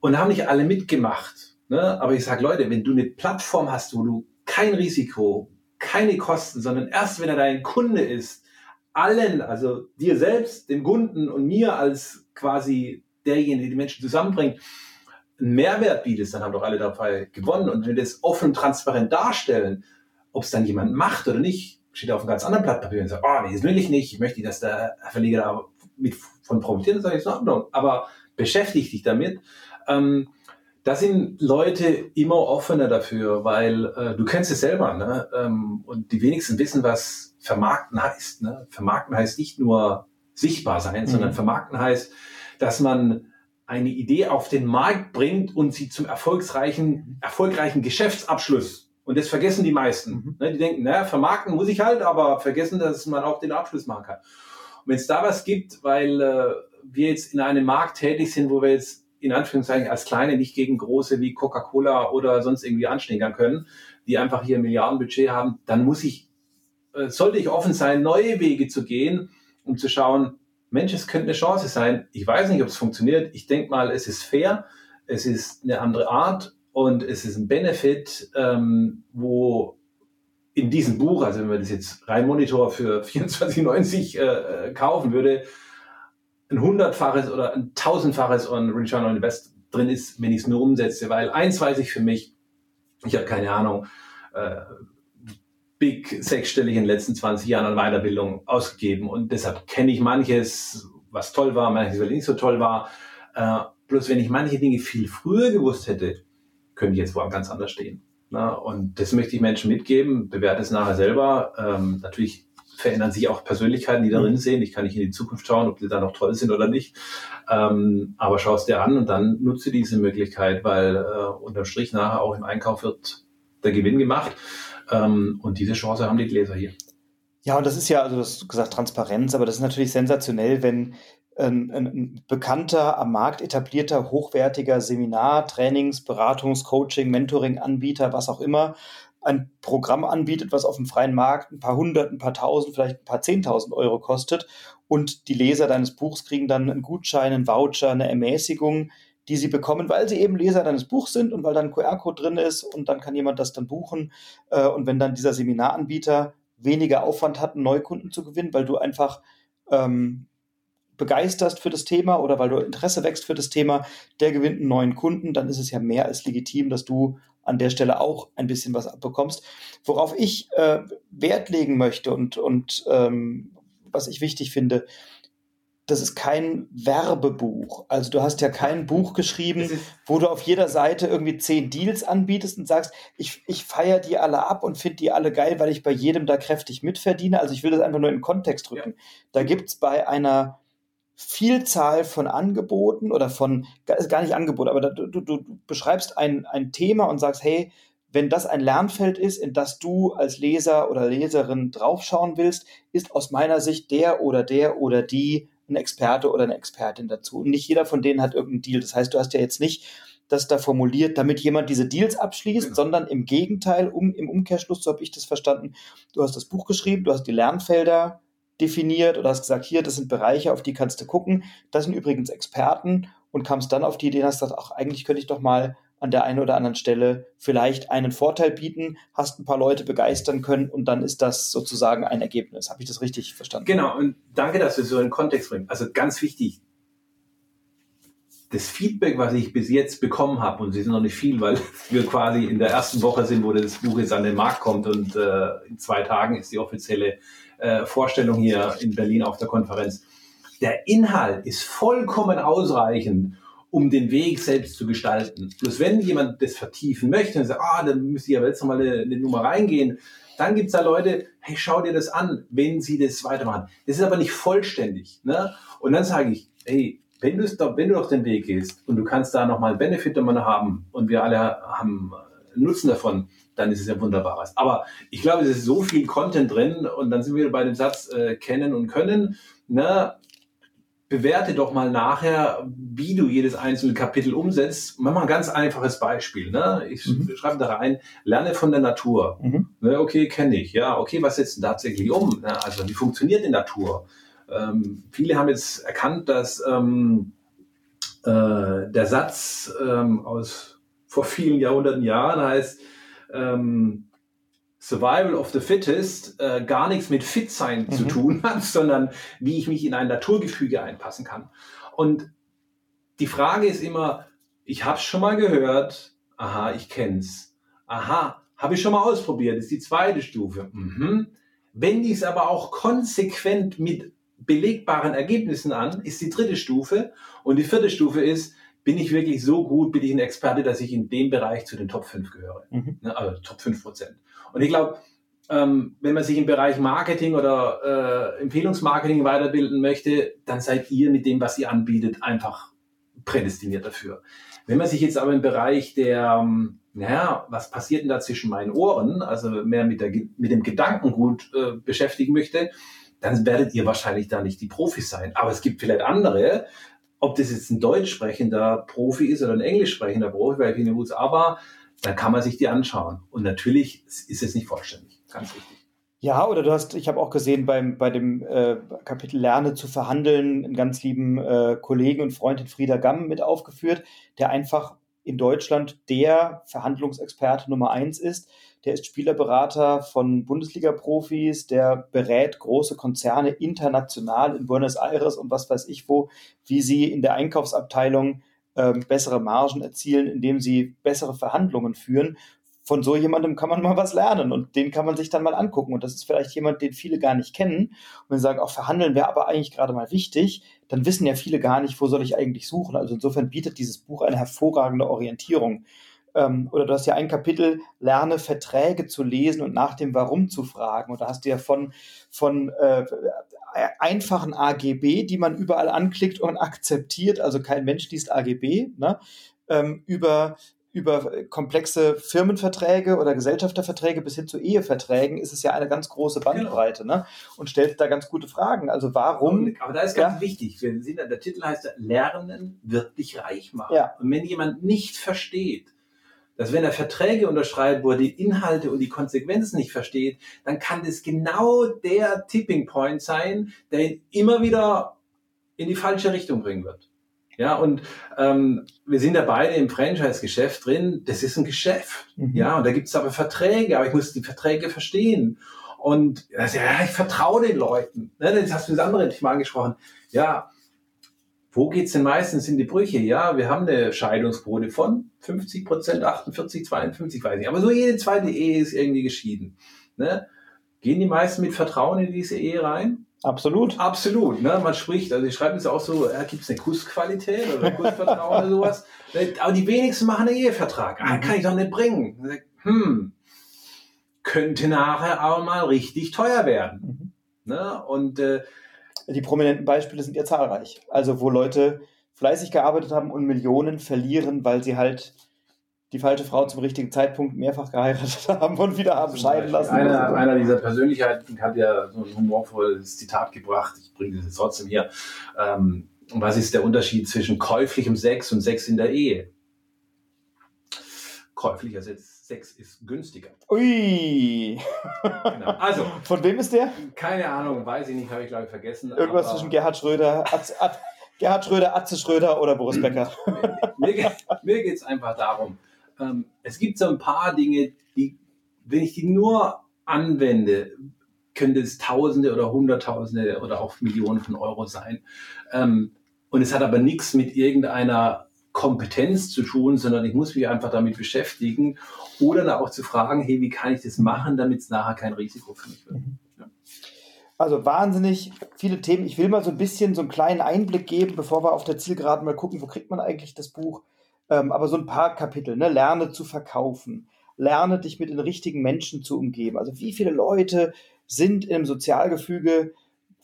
Speaker 2: Und da haben nicht alle mitgemacht. Ne? Aber ich sage, Leute, wenn du eine Plattform hast, wo du kein Risiko, keine Kosten, sondern erst wenn er dein Kunde ist, allen, also dir selbst, dem Kunden und mir als quasi derjenige, der die Menschen zusammenbringt, einen Mehrwert bietest, dann haben doch alle dabei gewonnen. Und wenn wir das offen, transparent darstellen, ob es dann jemand macht oder nicht, steht auf einem ganz anderen Blatt Papier und sagt, oh, nee, das will ich nicht, ich möchte, dass der Verleger da mit von profitiert, dann sage ich, so, aber beschäftige dich damit. Ähm, da sind Leute immer offener dafür, weil äh, du kennst es selber, ne? Ähm, und die wenigsten wissen, was vermarkten heißt. Ne? Vermarkten heißt nicht nur sichtbar sein, mhm. sondern vermarkten heißt, dass man eine Idee auf den Markt bringt und sie zum erfolgreichen, erfolgreichen Geschäftsabschluss. Und das vergessen die meisten. Mhm. Ne? Die denken, naja, vermarkten muss ich halt, aber vergessen, dass man auch den Abschluss machen kann. Und wenn es da was gibt, weil äh, wir jetzt in einem Markt tätig sind, wo wir jetzt in Anführungszeichen als kleine nicht gegen große wie Coca-Cola oder sonst irgendwie anstinkern können, die einfach hier ein Milliardenbudget haben, dann muss ich, sollte ich offen sein, neue Wege zu gehen, um zu schauen, Mensch, es könnte eine Chance sein. Ich weiß nicht, ob es funktioniert. Ich denke mal, es ist fair, es ist eine andere Art und es ist ein Benefit, ähm, wo in diesem Buch, also wenn man das jetzt rein Monitor für 24,90 äh, kaufen würde, ein hundertfaches oder ein tausendfaches on Return on Invest drin ist, wenn ich es nur umsetze. Weil eins weiß ich für mich, ich habe keine Ahnung, äh, big sechsstellig in den letzten 20 Jahren an Weiterbildung ausgegeben und deshalb kenne ich manches, was toll war, manches, was nicht so toll war. Äh, bloß wenn ich manche Dinge viel früher gewusst hätte, könnte ich jetzt woanders ganz anders stehen. Na, und das möchte ich Menschen mitgeben, bewerte es nachher selber. Ähm, natürlich verändern sich auch Persönlichkeiten, die darin mhm. sehen. Ich kann nicht in die Zukunft schauen, ob die da noch toll sind oder nicht. Ähm, aber schau es dir an und dann nutze diese Möglichkeit, weil äh, unterm Strich nachher auch im Einkauf wird der Gewinn gemacht. Ähm, und diese Chance haben die Gläser hier.
Speaker 1: Ja, und das ist ja, also du hast gesagt Transparenz, aber das ist natürlich sensationell, wenn ein, ein bekannter, am Markt etablierter, hochwertiger Seminar, Trainings, Beratungs, Coaching, Mentoring-Anbieter, was auch immer, ein Programm anbietet, was auf dem freien Markt ein paar hundert, ein paar tausend, vielleicht ein paar zehntausend Euro kostet und die Leser deines Buchs kriegen dann einen Gutschein, einen Voucher, eine Ermäßigung, die sie bekommen, weil sie eben Leser deines Buchs sind und weil da ein QR-Code drin ist und dann kann jemand das dann buchen äh, und wenn dann dieser Seminaranbieter weniger Aufwand hat, einen Neukunden zu gewinnen, weil du einfach ähm, begeisterst für das Thema oder weil du Interesse wächst für das Thema, der gewinnt einen neuen Kunden, dann ist es ja mehr als legitim, dass du an der Stelle auch ein bisschen was abbekommst. Worauf ich äh, Wert legen möchte und, und ähm, was ich wichtig finde, das ist kein Werbebuch. Also du hast ja kein Buch geschrieben, wo du auf jeder Seite irgendwie zehn Deals anbietest und sagst, ich, ich feiere die alle ab und finde die alle geil, weil ich bei jedem da kräftig mitverdiene. Also ich will das einfach nur in den Kontext rücken. Ja. Da gibt's bei einer Vielzahl von Angeboten oder von, ist gar nicht Angebot, aber du, du, du beschreibst ein, ein Thema und sagst, hey, wenn das ein Lernfeld ist, in das du als Leser oder Leserin draufschauen willst, ist aus meiner Sicht der oder der oder die ein Experte oder eine Expertin dazu. Und nicht jeder von denen hat irgendeinen Deal. Das heißt, du hast ja jetzt nicht das da formuliert, damit jemand diese Deals abschließt, genau. sondern im Gegenteil, um, im Umkehrschluss, so habe ich das verstanden, du hast das Buch geschrieben, du hast die Lernfelder definiert oder hast gesagt, hier, das sind Bereiche, auf die kannst du gucken. Das sind übrigens Experten und kamst dann auf die Idee und hast gesagt, ach, eigentlich könnte ich doch mal an der einen oder anderen Stelle vielleicht einen Vorteil bieten, hast ein paar Leute begeistern können und dann ist das sozusagen ein Ergebnis. Habe ich das richtig verstanden?
Speaker 2: Genau, und danke, dass du so einen Kontext bringst. Also ganz wichtig, das Feedback, was ich bis jetzt bekommen habe, und sie sind noch nicht viel, weil wir quasi in der ersten Woche sind, wo das Buch jetzt an den Markt kommt und äh, in zwei Tagen ist die offizielle äh, Vorstellung hier in Berlin auf der Konferenz. Der Inhalt ist vollkommen ausreichend, um den Weg selbst zu gestalten. Bloß wenn jemand das vertiefen möchte und sagt, ah, dann müsste ich aber jetzt nochmal eine, eine Nummer reingehen, dann gibt's da Leute, hey, schau dir das an, wenn sie das weitermachen. Das ist aber nicht vollständig. Ne? Und dann sage ich, hey, wenn, doch, wenn du doch den Weg gehst und du kannst da nochmal Benefit davon haben und wir alle haben Nutzen davon, dann ist es ja wunderbar. Aber ich glaube, es ist so viel Content drin und dann sind wir bei dem Satz äh, kennen und können. Ne? Bewerte doch mal nachher, wie du jedes einzelne Kapitel umsetzt. Mach mal ein ganz einfaches Beispiel. Ne? Ich mhm. schreibe da rein, lerne von der Natur. Mhm. Ne, okay, kenne ich. Ja, okay, was setzt du tatsächlich um? Ne? Also wie funktioniert die Natur? Ähm, viele haben jetzt erkannt, dass ähm, äh, der Satz ähm, aus vor vielen Jahrhunderten Jahren heißt, ähm, Survival of the Fittest äh, gar nichts mit Fit sein mhm. zu tun hat, sondern wie ich mich in ein Naturgefüge einpassen kann. Und die Frage ist immer, ich habe es schon mal gehört, aha, ich kenn's. Aha, habe ich schon mal ausprobiert, ist die zweite Stufe. Mhm. Wende ich es aber auch konsequent mit belegbaren Ergebnissen an, ist die dritte Stufe. Und die vierte Stufe ist, bin ich wirklich so gut, bin ich ein Experte, dass ich in dem Bereich zu den Top 5 gehöre. Mhm. Ne, also Top 5 Prozent. Und ich glaube, ähm, wenn man sich im Bereich Marketing oder äh, Empfehlungsmarketing weiterbilden möchte, dann seid ihr mit dem, was ihr anbietet, einfach prädestiniert dafür. Wenn man sich jetzt aber im Bereich der, ähm, naja, was passiert denn da zwischen meinen Ohren, also mehr mit, der, mit dem Gedankengut äh, beschäftigen möchte, dann werdet ihr wahrscheinlich da nicht die Profis sein. Aber es gibt vielleicht andere, ob das jetzt ein deutsch sprechender Profi ist oder ein englisch sprechender Profi, weil ich in den USA war, dann kann man sich die anschauen. Und natürlich ist es nicht vollständig. Ganz wichtig.
Speaker 1: Ja, oder du hast, ich habe auch gesehen beim, bei dem äh, Kapitel Lerne zu verhandeln, einen ganz lieben äh, Kollegen und Freund in Frieder Gamm mit aufgeführt, der einfach in Deutschland der Verhandlungsexperte Nummer eins ist. Der ist Spielerberater von Bundesliga-Profis, der berät große Konzerne international in Buenos Aires und was weiß ich wo, wie sie in der Einkaufsabteilung äh, bessere Margen erzielen, indem sie bessere Verhandlungen führen von so jemandem kann man mal was lernen und den kann man sich dann mal angucken. Und das ist vielleicht jemand, den viele gar nicht kennen. Und wenn sie sagen, auch verhandeln wäre aber eigentlich gerade mal wichtig, dann wissen ja viele gar nicht, wo soll ich eigentlich suchen. Also insofern bietet dieses Buch eine hervorragende Orientierung. Ähm, oder du hast ja ein Kapitel, lerne Verträge zu lesen und nach dem Warum zu fragen. Und da hast du ja von, von äh, einfachen AGB, die man überall anklickt und akzeptiert, also kein Mensch liest AGB, ne? ähm, über über komplexe Firmenverträge oder Gesellschafterverträge bis hin zu Eheverträgen ist es ja eine ganz große genau. Bandbreite genau. ne? und stellt da ganz gute Fragen. Also warum?
Speaker 2: Aber da ist ganz ja, wichtig, wir sehen, der Titel heißt Lernen wird dich reich machen. Ja. Und wenn jemand nicht versteht, dass wenn er Verträge unterschreibt, wo er die Inhalte und die Konsequenzen nicht versteht, dann kann das genau der Tipping Point sein, der ihn immer wieder in die falsche Richtung bringen wird. Ja, und ähm, wir sind ja beide im Franchise-Geschäft drin. Das ist ein Geschäft. Mhm. Ja, und da gibt es aber Verträge, aber ich muss die Verträge verstehen. Und also, ja, ich vertraue den Leuten. Ne, das hast du das andere Thema angesprochen. Ja, wo geht's denn meistens in die Brüche? Ja, wir haben eine Scheidungsquote von 50 Prozent, 48, 52, weiß ich. Aber so jede zweite Ehe ist irgendwie geschieden. Ne? Gehen die meisten mit Vertrauen in diese Ehe rein?
Speaker 1: Absolut.
Speaker 2: Absolut. Ne? Man spricht, also ich schreibe es auch so, ja, gibt es eine Kussqualität oder Kussvertrauen oder sowas? Aber die wenigsten machen einen Ehevertrag. Ah, kann ich doch nicht bringen. Hm, könnte nachher auch mal richtig teuer werden. Mhm. Ne? Und äh,
Speaker 1: die prominenten Beispiele sind ja zahlreich. Also wo Leute fleißig gearbeitet haben und Millionen verlieren, weil sie halt die falsche Frau zum richtigen Zeitpunkt mehrfach geheiratet haben und wieder haben scheiden lassen.
Speaker 2: Einer, einer dieser Persönlichkeiten hat ja so ein humorvolles Zitat gebracht. Ich bringe das jetzt trotzdem hier. Ähm, was ist der Unterschied zwischen käuflichem Sex und Sex in der Ehe? Käuflicher Sex ist günstiger.
Speaker 1: Ui. Genau. Also. Von wem ist der?
Speaker 2: Keine Ahnung, weiß ich nicht, habe ich glaube ich vergessen.
Speaker 1: Irgendwas zwischen Gerhard Schröder, Atze, Gerhard Schröder, Atze Schröder oder Boris Becker.
Speaker 2: mir, mir geht es einfach darum, ähm, es gibt so ein paar Dinge, die, wenn ich die nur anwende, könnte es Tausende oder Hunderttausende oder auch Millionen von Euro sein. Ähm, und es hat aber nichts mit irgendeiner Kompetenz zu tun, sondern ich muss mich einfach damit beschäftigen oder dann auch zu fragen, hey, wie kann ich das machen, damit es nachher kein Risiko für mich wird. Mhm.
Speaker 1: Also wahnsinnig viele Themen. Ich will mal so ein bisschen so einen kleinen Einblick geben, bevor wir auf der Zielgeraden mal gucken, wo kriegt man eigentlich das Buch. Ähm, aber so ein paar Kapitel, ne? Lerne zu verkaufen, lerne dich mit den richtigen Menschen zu umgeben. Also wie viele Leute sind im Sozialgefüge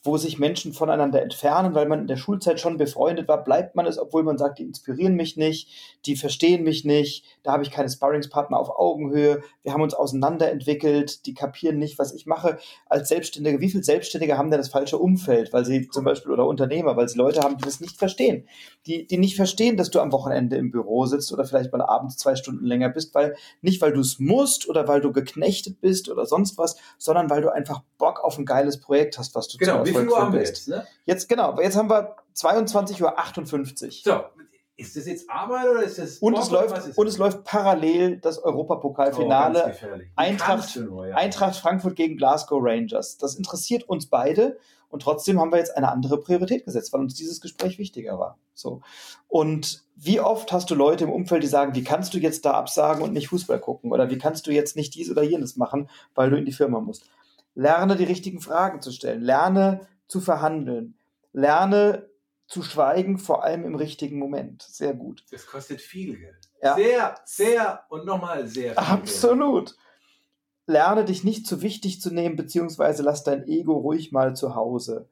Speaker 1: wo sich Menschen voneinander entfernen, weil man in der Schulzeit schon befreundet war, bleibt man es, obwohl man sagt, die inspirieren mich nicht, die verstehen mich nicht, da habe ich keine Sparringspartner auf Augenhöhe, wir haben uns auseinanderentwickelt, die kapieren nicht, was ich mache. Als Selbstständige, wie viele Selbstständige haben denn das falsche Umfeld, weil sie zum Beispiel, oder Unternehmer, weil sie Leute haben, die das nicht verstehen, die, die nicht verstehen, dass du am Wochenende im Büro sitzt oder vielleicht mal abends zwei Stunden länger bist, weil nicht, weil du es musst oder weil du geknechtet bist oder sonst was, sondern weil du einfach Bock auf ein geiles Projekt hast, was du
Speaker 2: genau Uhr haben wir jetzt? Ne?
Speaker 1: Jetzt, genau, jetzt haben wir 22.58 Uhr.
Speaker 2: So, ist das jetzt Arbeit oder ist das.
Speaker 1: Und, es läuft, und es läuft parallel das Europapokalfinale. Oh, Eintracht, nur, ja. Eintracht Frankfurt gegen Glasgow Rangers. Das interessiert uns beide. Und trotzdem haben wir jetzt eine andere Priorität gesetzt, weil uns dieses Gespräch wichtiger war. So. Und wie oft hast du Leute im Umfeld, die sagen, wie kannst du jetzt da absagen und nicht Fußball gucken? Oder wie kannst du jetzt nicht dies oder jenes machen, weil du in die Firma musst? Lerne die richtigen Fragen zu stellen. Lerne zu verhandeln. Lerne zu schweigen, vor allem im richtigen Moment. Sehr gut.
Speaker 2: Das kostet viel Geld. Ja. Sehr, sehr und nochmal sehr
Speaker 1: viel Absolut. Geld. Lerne dich nicht zu wichtig zu nehmen, beziehungsweise lass dein Ego ruhig mal zu Hause.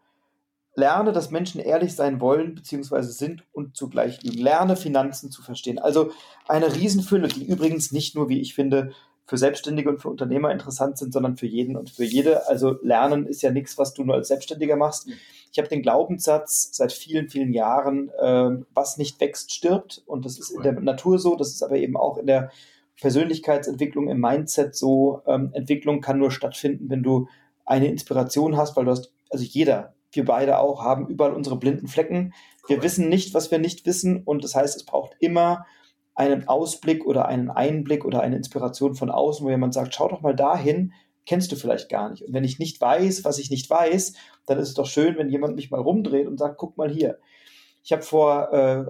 Speaker 1: Lerne, dass Menschen ehrlich sein wollen, beziehungsweise sind und zugleich lügen. Lerne, Finanzen zu verstehen. Also eine Riesenfülle, die übrigens nicht nur, wie ich finde, für Selbstständige und für Unternehmer interessant sind, sondern für jeden und für jede. Also Lernen ist ja nichts, was du nur als Selbstständiger machst. Ich habe den Glaubenssatz seit vielen, vielen Jahren, äh, was nicht wächst, stirbt. Und das ist in der Natur so, das ist aber eben auch in der Persönlichkeitsentwicklung, im Mindset so. Ähm, Entwicklung kann nur stattfinden, wenn du eine Inspiration hast, weil du hast, also jeder, wir beide auch, haben überall unsere blinden Flecken. Wir wissen nicht, was wir nicht wissen. Und das heißt, es braucht immer einen Ausblick oder einen Einblick oder eine Inspiration von außen, wo jemand sagt, schau doch mal dahin, kennst du vielleicht gar nicht. Und wenn ich nicht weiß, was ich nicht weiß, dann ist es doch schön, wenn jemand mich mal rumdreht und sagt, guck mal hier. Ich habe vor äh,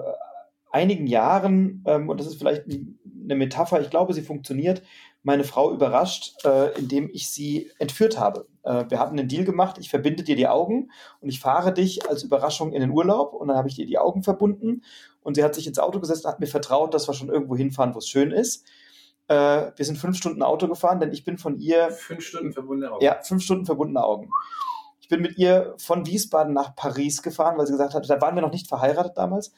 Speaker 1: einigen Jahren, ähm, und das ist vielleicht eine Metapher, ich glaube, sie funktioniert, meine Frau überrascht, äh, indem ich sie entführt habe. Äh, wir hatten einen Deal gemacht, ich verbinde dir die Augen und ich fahre dich als Überraschung in den Urlaub und dann habe ich dir die Augen verbunden und sie hat sich ins Auto gesetzt und hat mir vertraut, dass wir schon irgendwo hinfahren, wo es schön ist. Äh, wir sind fünf Stunden Auto gefahren, denn ich bin von ihr...
Speaker 2: Fünf Stunden verbundene Augen.
Speaker 1: Ja, fünf Stunden verbundene Augen. Ich bin mit ihr von Wiesbaden nach Paris gefahren, weil sie gesagt hat, da waren wir noch nicht verheiratet damals.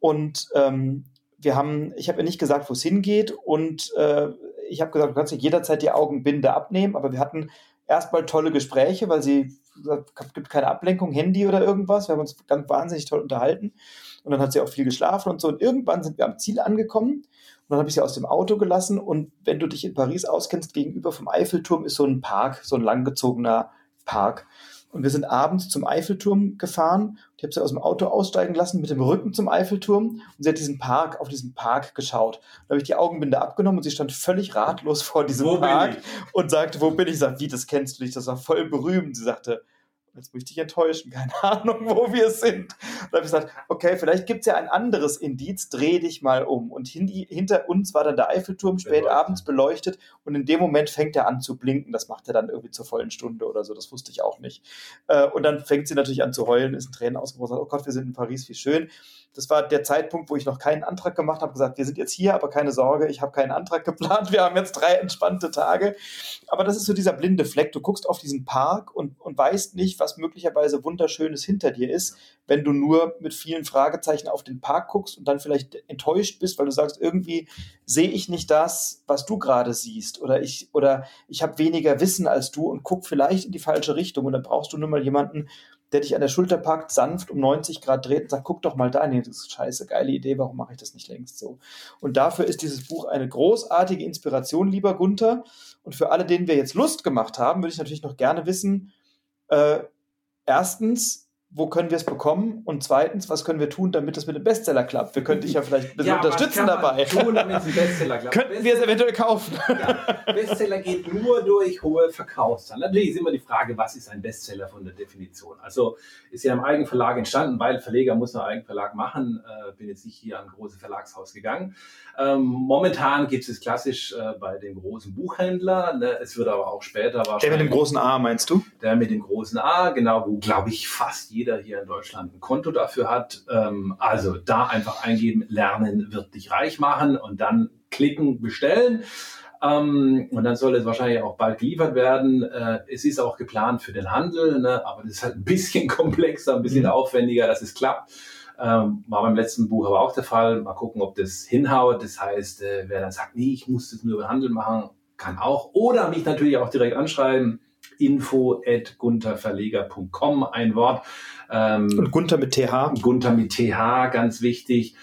Speaker 1: Und ähm, wir haben, ich habe ihr nicht gesagt, wo es hingeht und äh, ich habe gesagt, du kannst dir jederzeit die Augenbinde abnehmen, aber wir hatten erstmal tolle Gespräche, weil sie gibt keine Ablenkung, Handy oder irgendwas. Wir haben uns ganz wahnsinnig toll unterhalten und dann hat sie auch viel geschlafen und so. Und irgendwann sind wir am Ziel angekommen und dann habe ich sie aus dem Auto gelassen und wenn du dich in Paris auskennst, gegenüber vom Eiffelturm ist so ein Park, so ein langgezogener Park. Und wir sind abends zum Eiffelturm gefahren. Ich habe sie aus dem Auto aussteigen lassen mit dem Rücken zum Eiffelturm und sie hat diesen Park, auf diesen Park geschaut. Da habe ich die Augenbinde abgenommen und sie stand völlig ratlos vor diesem wo Park und sagte, wo bin ich? Ich sagte, wie, das kennst du nicht, das war voll berühmt. Sie sagte, jetzt muss ich dich enttäuschen, keine Ahnung, wo wir sind. Und da habe ich gesagt, okay, vielleicht gibt es ja ein anderes Indiz, dreh dich mal um. Und hinter uns war dann der Eiffelturm spät abends beleuchtet und in dem Moment fängt er an zu blinken. Das macht er dann irgendwie zur vollen Stunde oder so, das wusste ich auch nicht. Äh, und dann fängt sie natürlich an zu heulen, ist in Tränen ausgebrochen, sagt, oh Gott, wir sind in Paris, wie schön. Das war der Zeitpunkt, wo ich noch keinen Antrag gemacht habe, gesagt, wir sind jetzt hier, aber keine Sorge, ich habe keinen Antrag geplant, wir haben jetzt drei entspannte Tage. Aber das ist so dieser blinde Fleck. Du guckst auf diesen Park und, und weißt nicht, was möglicherweise Wunderschönes hinter dir ist, wenn du nur mit vielen Fragezeichen auf den Park guckst und dann vielleicht enttäuscht bist, weil du sagst, irgendwie sehe ich nicht das, was du gerade siehst oder ich oder ich habe weniger Wissen als du und guck vielleicht in die falsche Richtung und dann brauchst du nur mal jemanden, der dich an der Schulter packt, sanft um 90 Grad dreht und sagt, guck doch mal da, nee, das ist scheiße, geile Idee, warum mache ich das nicht längst so? Und dafür ist dieses Buch eine großartige Inspiration, lieber Gunther. Und für alle, denen wir jetzt Lust gemacht haben, würde ich natürlich noch gerne wissen, äh, erstens, wo können wir es bekommen? Und zweitens, was können wir tun, damit es mit dem Bestseller klappt? Wir könnten dich ja vielleicht ein bisschen ja, unterstützen dabei.
Speaker 2: Tun, damit es ein Bestseller klappt.
Speaker 1: Könnten wir es eventuell kaufen?
Speaker 2: Ja, Bestseller geht nur durch hohe Verkaufszahlen. Natürlich ist immer die Frage, was ist ein Bestseller von der Definition? Also ist ja im Eigenverlag entstanden, weil Verleger muss einen Eigenverlag machen. Äh, bin jetzt nicht hier an ein großes Verlagshaus gegangen. Ähm, momentan gibt es klassisch äh, bei dem großen Buchhändler. Ne? Es wird aber auch später wahrscheinlich.
Speaker 1: Der mit dem großen A, meinst du?
Speaker 2: Der mit dem großen A, genau, wo glaube ich fast jeder hier in Deutschland ein Konto dafür hat. Ähm, also da einfach eingeben, lernen wird dich reich machen und dann klicken, bestellen. Ähm, und dann soll es wahrscheinlich auch bald geliefert werden. Äh, es ist auch geplant für den Handel, ne? aber das ist halt ein bisschen komplexer, ein bisschen mhm. aufwendiger, dass es klappt. Ähm, war beim letzten Buch aber auch der Fall. Mal gucken, ob das hinhaut. Das heißt, äh, wer dann sagt, nee, ich muss das nur über Handel machen, kann auch. Oder mich natürlich auch direkt anschreiben info at gunterverleger.com, ein Wort.
Speaker 1: Ähm, und Gunther mit TH.
Speaker 2: Gunther mit TH, ganz wichtig.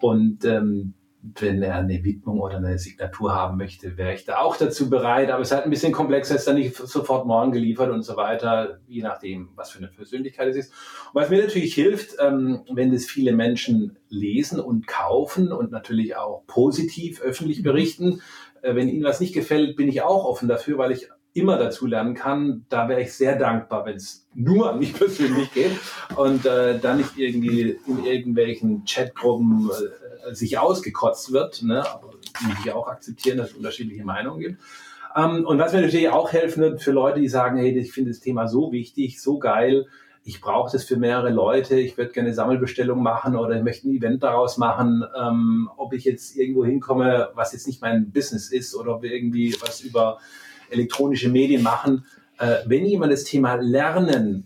Speaker 2: Und ähm, wenn er eine Widmung oder eine Signatur haben möchte, wäre ich da auch dazu bereit. Aber es ist halt ein bisschen komplexer, ist dann nicht sofort morgen geliefert und so weiter, je nachdem, was für eine Persönlichkeit es ist. Und was mir natürlich hilft, ähm, wenn das viele Menschen lesen und kaufen und natürlich auch positiv öffentlich berichten, äh, wenn ihnen was nicht gefällt, bin ich auch offen dafür, weil ich immer dazu lernen kann, da wäre ich sehr dankbar, wenn es nur an mich persönlich geht und äh, dann nicht irgendwie in irgendwelchen Chatgruppen äh, sich ausgekotzt wird, ne? aber die ich auch akzeptieren, dass es unterschiedliche Meinungen gibt. Ähm, und was mir natürlich auch helfen wird für Leute, die sagen, hey, ich finde das Thema so wichtig, so geil, ich brauche das für mehrere Leute, ich würde gerne Sammelbestellung machen oder ich möchte ein Event daraus machen, ähm, ob ich jetzt irgendwo hinkomme, was jetzt nicht mein Business ist oder ob wir irgendwie was über elektronische Medien machen, äh, wenn jemand das Thema Lernen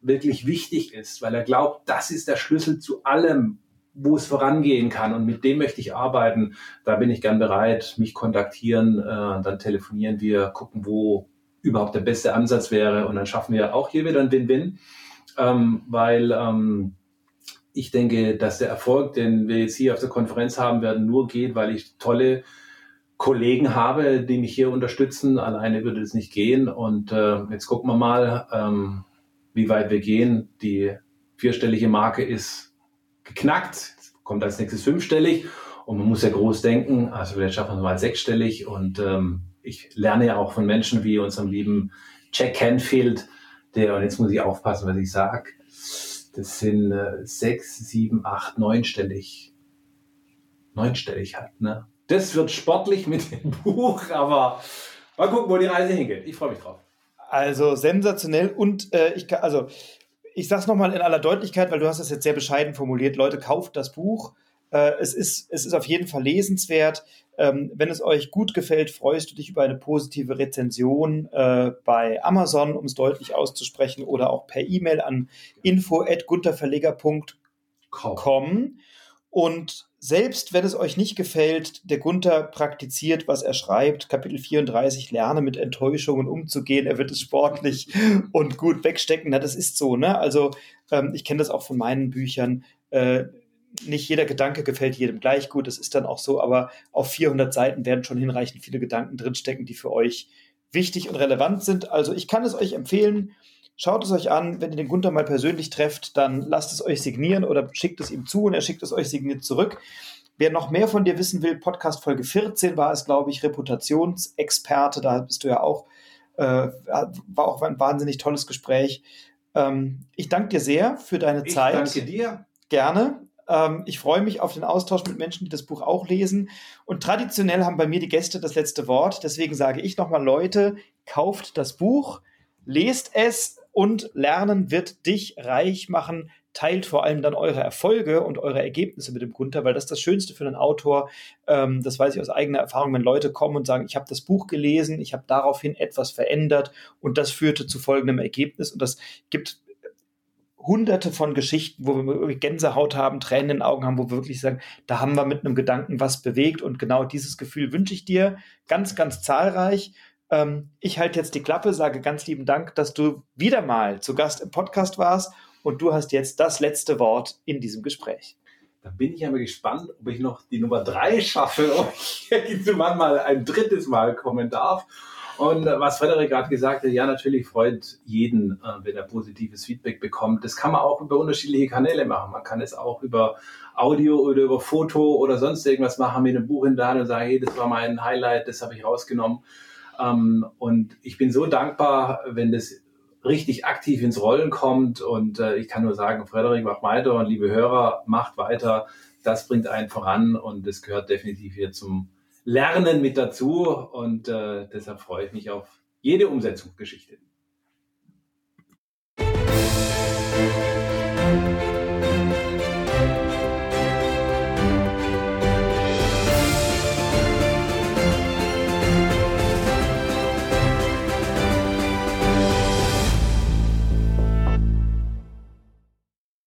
Speaker 2: wirklich wichtig ist, weil er glaubt, das ist der Schlüssel zu allem, wo es vorangehen kann und mit dem möchte ich arbeiten, da bin ich gern bereit, mich kontaktieren, äh, dann telefonieren wir, gucken, wo überhaupt der beste Ansatz wäre und dann schaffen wir auch hier wieder ein Win-Win, ähm, weil ähm, ich denke, dass der Erfolg, den wir jetzt hier auf der Konferenz haben werden, nur geht, weil ich tolle Kollegen habe, die mich hier unterstützen. Alleine würde es nicht gehen. Und äh, jetzt gucken wir mal, ähm, wie weit wir gehen. Die vierstellige Marke ist geknackt, kommt als nächstes fünfstellig. Und man muss ja groß denken. Also vielleicht schaffen wir mal sechsstellig. Und ähm, ich lerne ja auch von Menschen wie unserem lieben Jack Canfield, der, und jetzt muss ich aufpassen, was ich sage, das sind äh, sechs, sieben, acht, neunstellig. Neunstellig halt, ne? Das wird sportlich mit dem Buch, aber mal gucken, wo die Reise hingeht. Ich freue mich drauf.
Speaker 1: Also sensationell und äh, ich kann, also ich sage es nochmal in aller Deutlichkeit, weil du hast das jetzt sehr bescheiden formuliert. Leute, kauft das Buch. Äh, es, ist, es ist auf jeden Fall lesenswert. Ähm, wenn es euch gut gefällt, freust du dich über eine positive Rezension äh, bei Amazon, um es deutlich auszusprechen, oder auch per E-Mail an info.gunterverleger.com. Und selbst wenn es euch nicht gefällt, der Gunther praktiziert, was er schreibt. Kapitel 34, lerne mit Enttäuschungen umzugehen. Er wird es sportlich und gut wegstecken. Na, das ist so, ne? Also, ähm, ich kenne das auch von meinen Büchern. Äh, nicht jeder Gedanke gefällt jedem gleich gut. Das ist dann auch so, aber auf 400 Seiten werden schon hinreichend viele Gedanken drinstecken, die für euch wichtig und relevant sind. Also, ich kann es euch empfehlen. Schaut es euch an, wenn ihr den Gunther mal persönlich trefft, dann lasst es euch signieren oder schickt es ihm zu und er schickt es euch signiert zurück. Wer noch mehr von dir wissen will, Podcast Folge 14 war es, glaube ich, Reputationsexperte, da bist du ja auch, äh, war auch ein wahnsinnig tolles Gespräch. Ähm, ich danke dir sehr für deine ich Zeit.
Speaker 2: Danke dir.
Speaker 1: Gerne. Ähm, ich freue mich auf den Austausch mit Menschen, die das Buch auch lesen. Und traditionell haben bei mir die Gäste das letzte Wort. Deswegen sage ich nochmal, Leute, kauft das Buch, lest es und Lernen wird dich reich machen. Teilt vor allem dann eure Erfolge und eure Ergebnisse mit dem Gunther, weil das ist das Schönste für einen Autor. Ähm, das weiß ich aus eigener Erfahrung, wenn Leute kommen und sagen, ich habe das Buch gelesen, ich habe daraufhin etwas verändert und das führte zu folgendem Ergebnis. Und das gibt hunderte von Geschichten, wo wir Gänsehaut haben, Tränen in den Augen haben, wo wir wirklich sagen, da haben wir mit einem Gedanken was bewegt und genau dieses Gefühl wünsche ich dir ganz, ganz zahlreich. Ähm, ich halte jetzt die Klappe, sage ganz lieben Dank, dass du wieder mal zu Gast im Podcast warst und du hast jetzt das letzte Wort in diesem Gespräch.
Speaker 2: Da bin ich aber gespannt, ob ich noch die Nummer drei schaffe, ob ich irgendwann mal ein drittes Mal kommen darf. Und was Frederik gerade gesagt hat, ja, natürlich freut jeden, äh, wenn er positives Feedback bekommt. Das kann man auch über unterschiedliche Kanäle machen. Man kann es auch über Audio oder über Foto oder sonst irgendwas machen, mit einem Buch in der und sagen, hey, das war mein Highlight, das habe ich rausgenommen. Ähm, und ich bin so dankbar, wenn das richtig aktiv ins Rollen kommt. Und äh, ich kann nur sagen, Frederik, mach weiter und liebe Hörer, macht weiter. Das bringt einen voran und das gehört definitiv hier zum Lernen mit dazu. Und äh, deshalb freue ich mich auf jede Umsetzungsgeschichte.